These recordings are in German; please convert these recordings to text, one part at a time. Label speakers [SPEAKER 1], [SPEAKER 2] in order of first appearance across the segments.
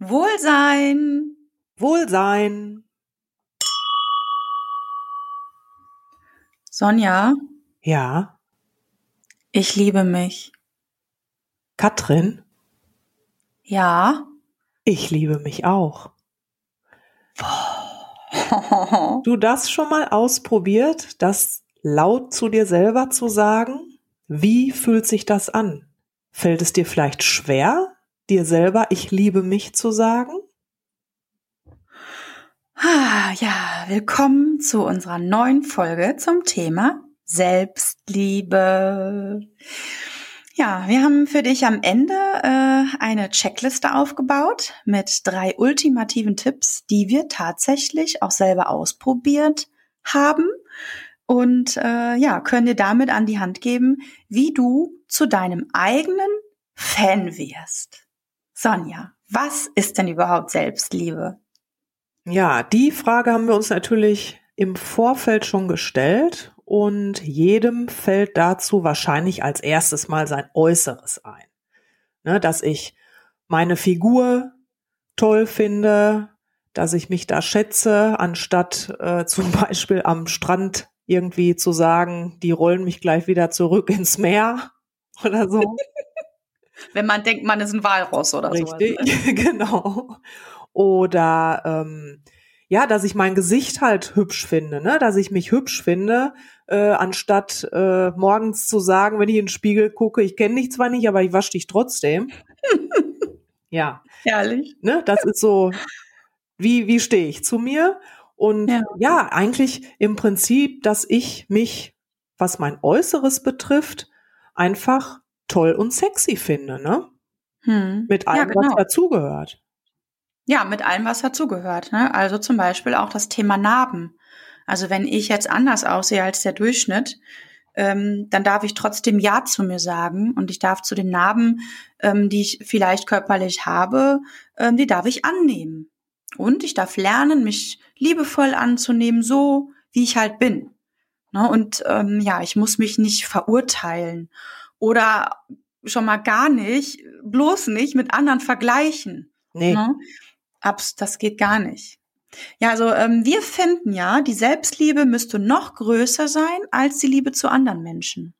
[SPEAKER 1] Wohlsein.
[SPEAKER 2] Wohlsein.
[SPEAKER 1] Sonja,
[SPEAKER 2] Ja,
[SPEAKER 1] ich liebe mich.
[SPEAKER 2] Katrin,
[SPEAKER 1] Ja.
[SPEAKER 2] ich liebe mich auch. Du das schon mal ausprobiert, das laut zu dir selber zu sagen? Wie fühlt sich das an? Fällt es dir vielleicht schwer, dir selber ich liebe mich zu sagen?
[SPEAKER 1] Ah, ja, willkommen zu unserer neuen Folge zum Thema Selbstliebe. Ja, wir haben für dich am Ende äh, eine Checkliste aufgebaut mit drei ultimativen Tipps, die wir tatsächlich auch selber ausprobiert haben und äh, ja, können dir damit an die Hand geben, wie du zu deinem eigenen Fan wirst. Sonja, was ist denn überhaupt Selbstliebe?
[SPEAKER 2] Ja, die Frage haben wir uns natürlich im Vorfeld schon gestellt und jedem fällt dazu wahrscheinlich als erstes mal sein Äußeres ein. Ne, dass ich meine Figur toll finde, dass ich mich da schätze, anstatt äh, zum Beispiel am Strand irgendwie zu sagen, die rollen mich gleich wieder zurück ins Meer oder so.
[SPEAKER 1] Wenn man denkt, man ist ein Walross oder so.
[SPEAKER 2] Richtig, genau. Oder ähm, ja, dass ich mein Gesicht halt hübsch finde, ne? dass ich mich hübsch finde, äh, anstatt äh, morgens zu sagen, wenn ich in den Spiegel gucke, ich kenne dich zwar nicht, aber ich wasche dich trotzdem. ja,
[SPEAKER 1] Herrlich.
[SPEAKER 2] ne? das ist so, wie, wie stehe ich zu mir? Und
[SPEAKER 1] Ja.
[SPEAKER 2] ja, eigentlich im Prinzip, dass ich mich, was mein Äußeres betrifft, einfach toll und sexy finde, ne?
[SPEAKER 1] Hm.
[SPEAKER 2] Mit allem,
[SPEAKER 1] ja, genau.
[SPEAKER 2] was dazugehört.
[SPEAKER 1] Ja, mit allem, was dazugehört. Ne? Also zum Beispiel auch das Thema Narben. Also wenn ich jetzt anders aussehe als der Durchschnitt, ähm, dann darf ich trotzdem Ja zu mir sagen und ich darf zu den Narben, ähm, die ich vielleicht körperlich habe, ähm, die darf ich annehmen. Und ich darf lernen, mich liebevoll anzunehmen, so wie ich halt bin. Ne? Und ähm, ja, ich muss mich nicht verurteilen oder schon mal gar nicht, bloß nicht mit anderen vergleichen.
[SPEAKER 2] Nee,
[SPEAKER 1] Ne? Abs, das geht gar nicht. Ja, also ähm, wir finden ja, die Selbstliebe müsste noch größer sein als die Liebe zu anderen Menschen.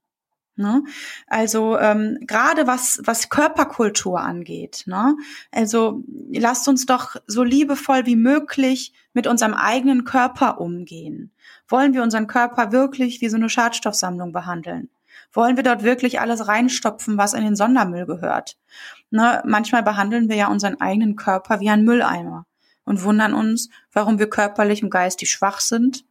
[SPEAKER 1] Ne? Also ähm, gerade was was Körperkultur angeht. Ne? Also lasst uns doch so liebevoll wie möglich mit unserem eigenen Körper umgehen. Wollen wir unseren Körper wirklich wie so eine Schadstoffsammlung behandeln? Wollen wir dort wirklich alles reinstopfen, was in den Sondermüll gehört? Ne, manchmal behandeln wir ja unseren eigenen Körper wie ein Mülleimer und wundern uns, warum wir körperlich und geistig schwach sind.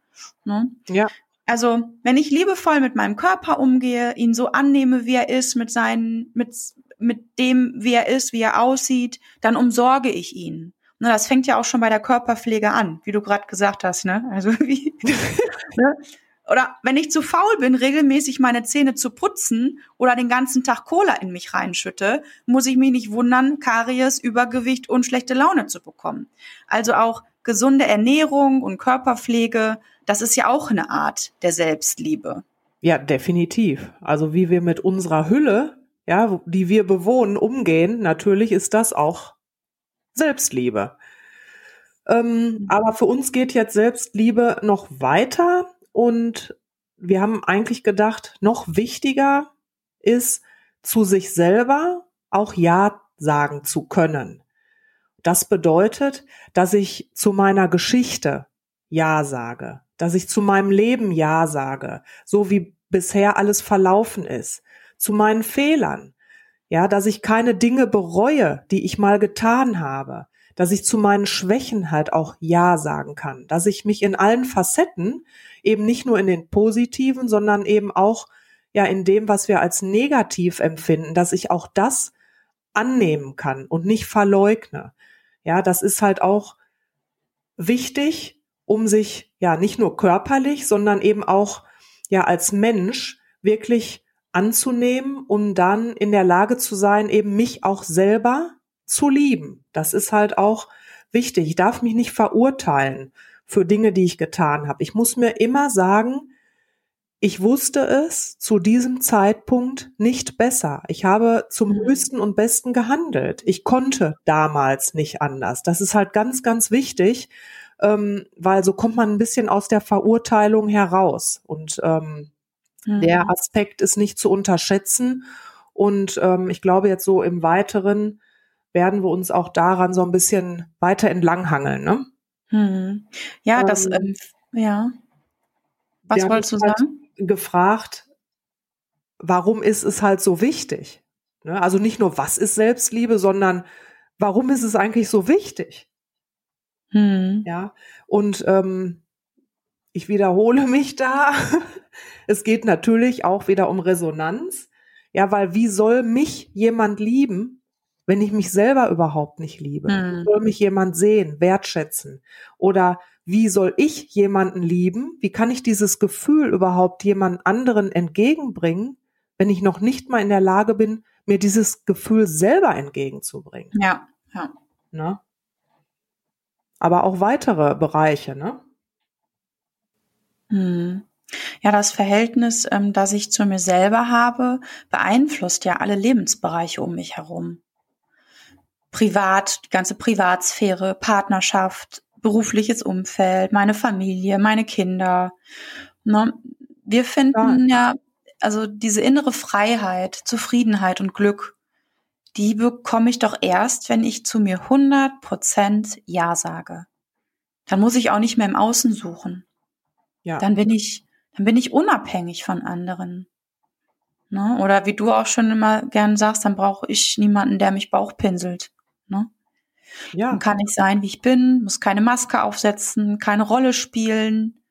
[SPEAKER 1] Ne?
[SPEAKER 2] ja,
[SPEAKER 1] Also, wenn ich liebevoll mit meinem Körper umgehe, ihn so annehme, wie er ist, mit seinen, mit, mit dem, wie er ist, wie er aussieht, dann umsorge ich ihn. Ne, das fängt ja auch schon bei der Körperpflege an, wie du gerade gesagt hast, ne? Also wie, ne? Oder wenn ich zu faul bin, regelmäßig meine Zähne zu putzen oder den ganzen Tag Cola in mich reinschütte, muss ich mich nicht wundern, Karies, Übergewicht und schlechte Laune zu bekommen. Also auch gesunde Ernährung und Körperpflege, das ist ja auch eine Art der Selbstliebe.
[SPEAKER 2] ja, definitiv. Also wie wir mit unserer Hülle, ja, die wir bewohnen, umgehen, natürlich ist das auch Selbstliebe. Ähm, aber für uns geht jetzt Selbstliebe noch weiter und wir haben eigentlich gedacht, noch wichtiger ist, zu sich selber auch Ja sagen zu können. Das bedeutet, dass ich zu meiner Geschichte Ja sage, dass ich zu meinem Leben Ja sage, so wie bisher alles verlaufen ist, zu meinen Fehlern, ja, dass ich keine Dinge bereue, die ich mal getan habe, dass ich zu meinen Schwächen halt auch Ja sagen kann, dass ich mich in allen Facetten, eben nicht nur in den positiven, sondern eben auch ja in dem, was wir als negativ empfinden, dass ich auch das annehmen kann und nicht verleugne. Ja, das ist halt auch wichtig, um sich ja nicht nur körperlich, sondern eben auch ja als Mensch wirklich anzunehmen, um dann in der Lage zu sein, eben mich auch selber zu lieben. Das ist halt auch wichtig. Ich darf mich nicht verurteilen für Dinge, die ich getan habe. Ich muss mir immer sagen, ich wusste es zu diesem Zeitpunkt nicht besser. Ich habe zum
[SPEAKER 1] Mhm.
[SPEAKER 2] höchsten und besten gehandelt. Ich konnte damals nicht anders. Das ist halt ganz, ganz wichtig, ähm, weil so kommt man ein bisschen aus der Verurteilung heraus. Und ähm,
[SPEAKER 1] Mhm.
[SPEAKER 2] der Aspekt ist nicht zu unterschätzen. Und ähm, ich glaube, jetzt so im Weiteren werden wir uns auch daran so ein bisschen weiter entlanghangeln. Ne?
[SPEAKER 1] Mhm. Ja, das,
[SPEAKER 2] Ähm,
[SPEAKER 1] ähm, ja. Was wolltest du
[SPEAKER 2] halt
[SPEAKER 1] sagen?
[SPEAKER 2] gefragt, warum ist es halt so wichtig? Ne? Also nicht nur, was ist Selbstliebe, sondern warum ist es eigentlich so wichtig?
[SPEAKER 1] Mhm.
[SPEAKER 2] Ja, und ähm, ich wiederhole mich da. es geht natürlich auch wieder um Resonanz. Ja, weil wie soll mich jemand lieben, wenn ich mich selber überhaupt nicht liebe?
[SPEAKER 1] Hm.
[SPEAKER 2] Soll mich jemand sehen, wertschätzen? Oder wie soll ich jemanden lieben? Wie kann ich dieses Gefühl überhaupt jemand anderen entgegenbringen, wenn ich noch nicht mal in der Lage bin, mir dieses Gefühl selber entgegenzubringen?
[SPEAKER 1] Ja, ja.
[SPEAKER 2] Ne? Aber auch weitere Bereiche, ne?
[SPEAKER 1] Hm. Ja, das Verhältnis, ähm, das ich zu mir selber habe, beeinflusst ja alle Lebensbereiche um mich herum. Privat, die ganze Privatsphäre, Partnerschaft, berufliches Umfeld, meine Familie, meine Kinder. Ne? Wir finden ja, also diese innere Freiheit, Zufriedenheit und Glück, die bekomme ich doch erst, wenn ich zu mir 100% Ja sage. Dann muss ich auch nicht mehr im Außen suchen
[SPEAKER 2] Ja.
[SPEAKER 1] dann bin ich, dann bin ich unabhängig von anderen. Ne? Oder wie du auch schon immer gern sagst, dann brauche ich niemanden, der mich Bauchpinselt. Ne?
[SPEAKER 2] ja.
[SPEAKER 1] Dann kann ich sein, wie ich bin, muss keine Maske aufsetzen, keine Rolle spielen.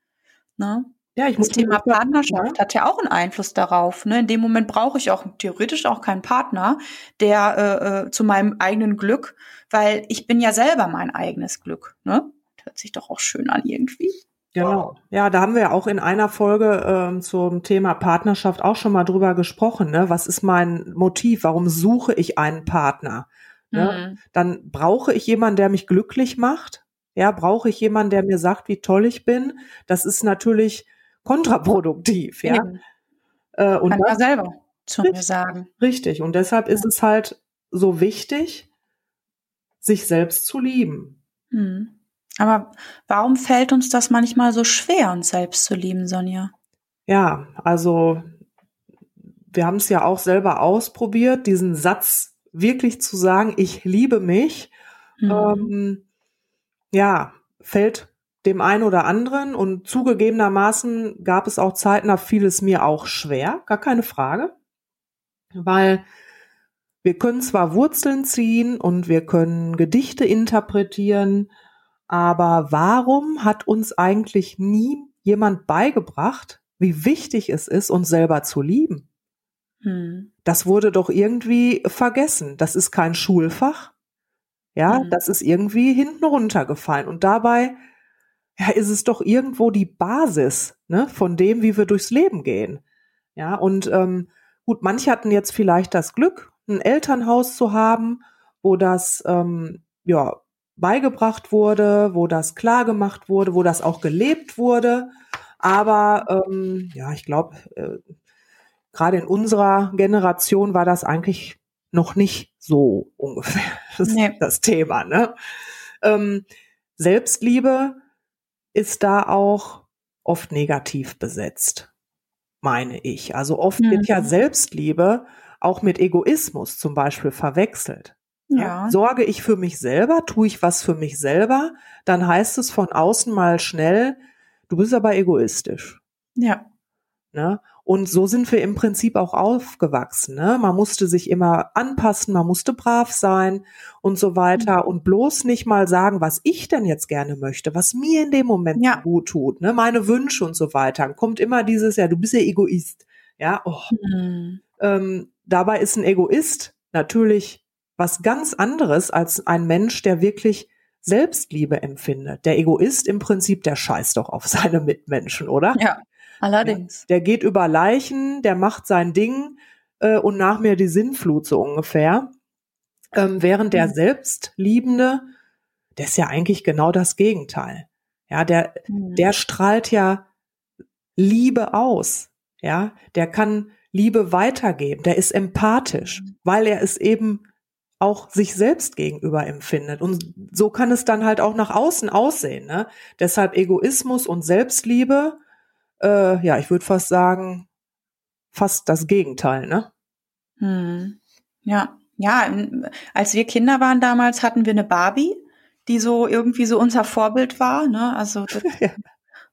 [SPEAKER 1] Ne?
[SPEAKER 2] Ja, ich
[SPEAKER 1] Das
[SPEAKER 2] muss
[SPEAKER 1] Thema Partnerschaft hat ja auch einen Einfluss darauf. Ne? In dem Moment brauche ich auch theoretisch auch keinen Partner, der äh, äh, zu meinem eigenen Glück, weil ich bin ja selber mein eigenes Glück. Ne? Hört sich doch auch schön an irgendwie.
[SPEAKER 2] Genau. Ja, da haben wir ja auch in einer Folge ähm, zum Thema Partnerschaft auch schon mal drüber gesprochen. Ne? Was ist mein Motiv? Warum suche ich einen Partner? Ne?
[SPEAKER 1] Mhm.
[SPEAKER 2] Dann brauche ich jemanden, der mich glücklich macht. Ja, brauche ich jemanden, der mir sagt, wie toll ich bin. Das ist natürlich kontraproduktiv. Ja,
[SPEAKER 1] Eben.
[SPEAKER 2] äh, und
[SPEAKER 1] Kann
[SPEAKER 2] das,
[SPEAKER 1] ja selber zu mir
[SPEAKER 2] Richtig.
[SPEAKER 1] sagen.
[SPEAKER 2] richtig. Und deshalb ist es halt so wichtig, sich selbst zu lieben.
[SPEAKER 1] Hm. Aber warum fällt uns das manchmal so schwer, uns selbst zu lieben, Sonja?
[SPEAKER 2] Ja, also wir haben es ja auch selber ausprobiert, diesen Satz wirklich zu sagen, ich liebe mich,
[SPEAKER 1] Hm.
[SPEAKER 2] ähm, ja, fällt dem einen oder anderen und zugegebenermaßen gab es auch Zeiten, da fiel es mir auch schwer, gar keine Frage, weil wir können zwar Wurzeln ziehen und wir können Gedichte interpretieren, aber warum hat uns eigentlich nie jemand beigebracht, wie wichtig es ist, uns selber zu lieben?
[SPEAKER 1] Hm.
[SPEAKER 2] Das wurde doch irgendwie vergessen. Das ist kein Schulfach. Ja,
[SPEAKER 1] Mhm.
[SPEAKER 2] das ist irgendwie hinten runtergefallen. Und dabei ja, ist es doch irgendwo die Basis ne, von dem, wie wir durchs Leben gehen. Ja, und ähm, gut, manche hatten jetzt vielleicht das Glück, ein Elternhaus zu haben, wo das ähm, ja beigebracht wurde, wo das klar gemacht wurde, wo das auch gelebt wurde. Aber ähm, ja, ich glaube, äh, gerade in unserer Generation war das eigentlich noch nicht so ungefähr das,
[SPEAKER 1] Nee.
[SPEAKER 2] das Thema. Ne? Ähm, Selbstliebe ist da auch oft negativ besetzt, meine ich. Also oft wird ja
[SPEAKER 1] Mhm.
[SPEAKER 2] Selbstliebe auch mit Egoismus zum Beispiel verwechselt.
[SPEAKER 1] Ja.
[SPEAKER 2] Sorge ich für mich selber, tue ich was für mich selber, dann heißt es von außen mal schnell, du bist aber egoistisch.
[SPEAKER 1] Ja.
[SPEAKER 2] Ne? Und so sind wir im Prinzip auch aufgewachsen. Ne? Man musste sich immer anpassen, man musste brav sein und so weiter und bloß nicht mal sagen, was ich denn jetzt gerne möchte, was mir in dem Moment
[SPEAKER 1] Ja.
[SPEAKER 2] gut tut, ne? meine Wünsche und so weiter. Dann kommt immer dieses, ja, du bist ja Egoist. Ja, oh.
[SPEAKER 1] Hm.
[SPEAKER 2] ähm, dabei ist ein Egoist natürlich was ganz anderes als ein Mensch, der wirklich Selbstliebe empfindet. Der Egoist im Prinzip, der scheißt doch auf seine Mitmenschen, oder?
[SPEAKER 1] Ja. Allerdings.
[SPEAKER 2] Der geht über Leichen, der macht sein Ding äh, und nach mir die Sinnflut so ungefähr. Ähm, während der
[SPEAKER 1] Mhm.
[SPEAKER 2] Selbstliebende, der ist ja eigentlich genau das Gegenteil. Ja, der,
[SPEAKER 1] Hm.
[SPEAKER 2] der strahlt ja Liebe aus. Ja, der kann Liebe weitergeben, der ist empathisch, mhm. weil er es eben auch sich selbst gegenüber empfindet. Und so kann es dann halt auch nach außen aussehen. Ne? Deshalb Egoismus und Selbstliebe, äh, ja, ich würde fast sagen, fast das Gegenteil, ne?
[SPEAKER 1] Hm. Ja, ja, als wir Kinder waren damals, hatten wir eine Barbie, die so irgendwie so unser Vorbild war, ne? Also das ja.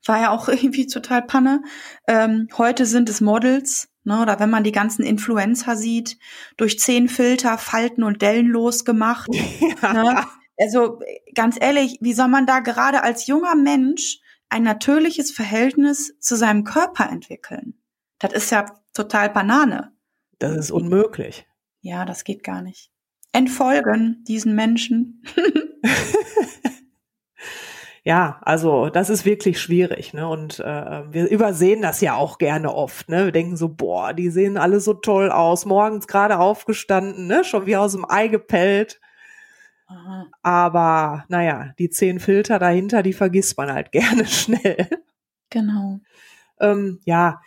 [SPEAKER 1] war ja auch irgendwie total Panne. Ähm, heute sind es Models, Ne, oder wenn man die ganzen Influencer sieht, durch zehn Filter Falten und Dellen losgemacht. Ja. Ne? Also ganz ehrlich, wie soll man da gerade als junger Mensch ein natürliches Verhältnis zu seinem Körper entwickeln? Das ist ja total Banane.
[SPEAKER 2] Das ist unmöglich.
[SPEAKER 1] Ja, das geht gar nicht. Entfolgen diesen Menschen.
[SPEAKER 2] ja, also das ist wirklich schwierig, ne? Und äh, wir übersehen das ja auch gerne oft, ne? Wir denken so, boah, die sehen alle so toll aus, morgens gerade aufgestanden, ne? Schon wie aus dem Ei gepellt. Aha. Aber naja, die zehn Filter dahinter, die vergisst man halt gerne schnell.
[SPEAKER 1] Genau.
[SPEAKER 2] Ähm, ja,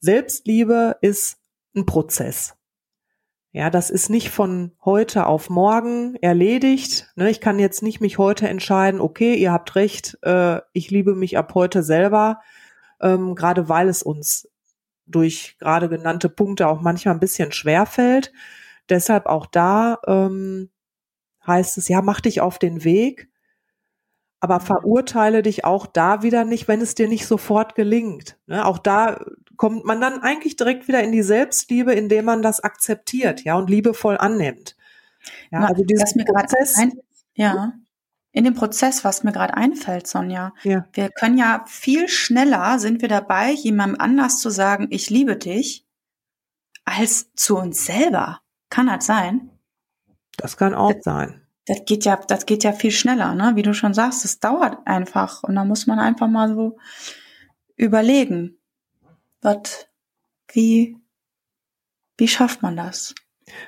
[SPEAKER 2] Selbstliebe ist ein Prozess. Ja, das ist nicht von heute auf morgen erledigt. Ne, ich kann jetzt nicht mich heute entscheiden, okay, ihr habt recht, äh, ich liebe mich ab heute selber, ähm, gerade weil es uns durch gerade genannte Punkte auch manchmal ein bisschen schwer fällt. Deshalb auch da ähm, heißt es, ja, mach dich auf den Weg, aber verurteile dich auch da wieder nicht, wenn es dir nicht sofort gelingt. Ne? Auch da kommt man dann eigentlich direkt wieder in die Selbstliebe, indem man das akzeptiert, ja, und liebevoll annimmt.
[SPEAKER 1] Ja, Na, also dieses Prozess. Ein, ja. In dem Prozess, was mir gerade einfällt, Sonja, ja. wir können ja viel schneller sind wir dabei, jemandem anders zu sagen, ich liebe dich, als zu uns selber. Kann das sein?
[SPEAKER 2] Das kann auch das, sein.
[SPEAKER 1] Das geht ja, das geht ja viel schneller, ne? Wie du schon sagst, es dauert einfach und da muss man einfach mal so überlegen, was, wie, wie schafft man das?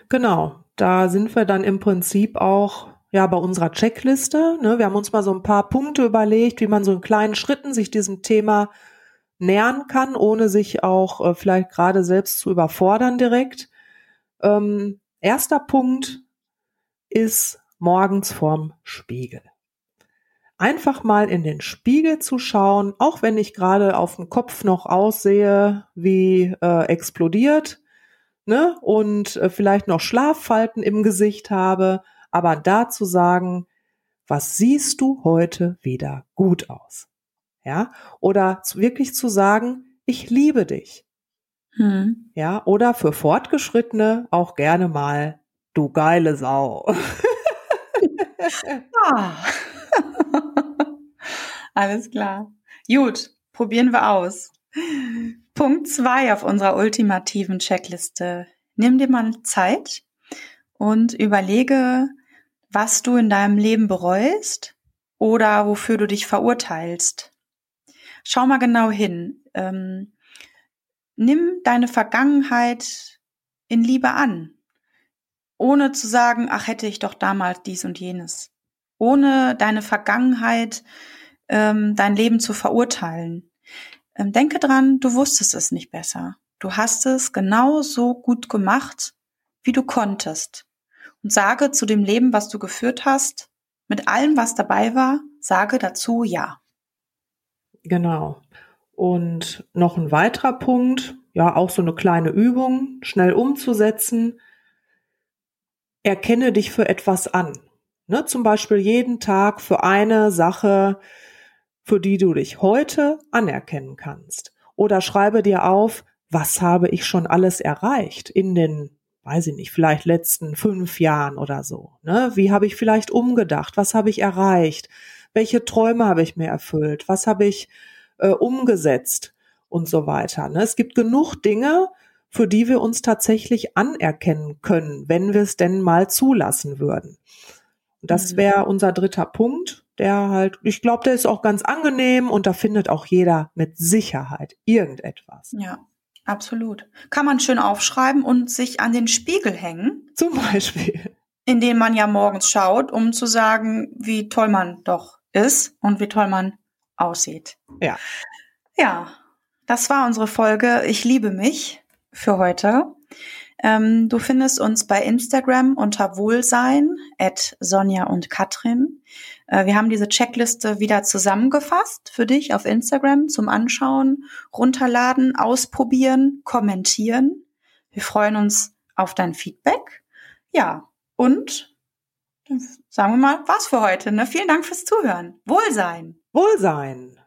[SPEAKER 2] Genau, da sind wir dann im Prinzip auch ja bei unserer Checkliste. Ne? Wir haben uns mal so ein paar Punkte überlegt, wie man so in kleinen Schritten sich diesem Thema nähern kann, ohne sich auch äh, vielleicht gerade selbst zu überfordern direkt. Ähm, erster Punkt ist morgens vorm Spiegel einfach mal in den Spiegel zu schauen, auch wenn ich gerade auf dem Kopf noch aussehe wie äh, explodiert ne, und äh, vielleicht noch Schlaffalten im Gesicht habe, aber da zu sagen, was siehst du heute wieder gut aus? Ja, oder wirklich zu sagen, ich liebe dich. Hm. Ja, oder für Fortgeschrittene auch gerne mal, du geile Sau.
[SPEAKER 1] ah. Alles klar. Gut, probieren wir aus. Punkt zwei auf unserer ultimativen Checkliste. Nimm dir mal Zeit und überlege, was du in deinem Leben bereust oder wofür du dich verurteilst. Schau mal genau hin. Ähm, nimm deine Vergangenheit in Liebe an, ohne zu sagen, ach hätte ich doch damals dies und jenes ohne deine Vergangenheit ähm, dein Leben zu verurteilen. Ähm, denke dran, du wusstest es nicht besser. Du hast es genau so gut gemacht, wie du konntest. Und sage zu dem Leben, was du geführt hast, mit allem, was dabei war, sage dazu Ja.
[SPEAKER 2] Genau. Und noch ein weiterer Punkt, ja, auch so eine kleine Übung, schnell umzusetzen. Erkenne dich für etwas an. Ne, zum Beispiel jeden Tag für eine Sache, für die du dich heute anerkennen kannst. Oder schreibe dir auf, was habe ich schon alles erreicht in den, weiß ich nicht, vielleicht letzten fünf Jahren oder so. Ne? Wie habe ich vielleicht umgedacht? Was habe ich erreicht? Welche Träume habe ich mir erfüllt? Was habe ich äh, umgesetzt? Und so weiter. Ne? Es gibt genug Dinge, für die wir uns tatsächlich anerkennen können, wenn wir es denn mal zulassen würden. Das mhm. wäre unser dritter Punkt, der halt, ich glaube, der ist auch ganz angenehm und da findet auch jeder mit Sicherheit irgendetwas.
[SPEAKER 1] Ja, absolut. Kann man schön aufschreiben und sich an den Spiegel hängen.
[SPEAKER 2] Zum Beispiel.
[SPEAKER 1] In den man ja morgens schaut, um zu sagen, wie toll man doch ist und wie toll man aussieht.
[SPEAKER 2] Ja.
[SPEAKER 1] Ja, das war unsere Folge Ich liebe mich für heute. Ähm, du findest uns bei Instagram unter Wohlsein at Sonja und Katrin. Äh, wir haben diese Checkliste wieder zusammengefasst für dich auf Instagram zum Anschauen, runterladen, ausprobieren, kommentieren. Wir freuen uns auf dein Feedback. Ja, und sagen wir mal, was für heute. Ne? Vielen Dank fürs Zuhören. Wohlsein.
[SPEAKER 2] Wohlsein.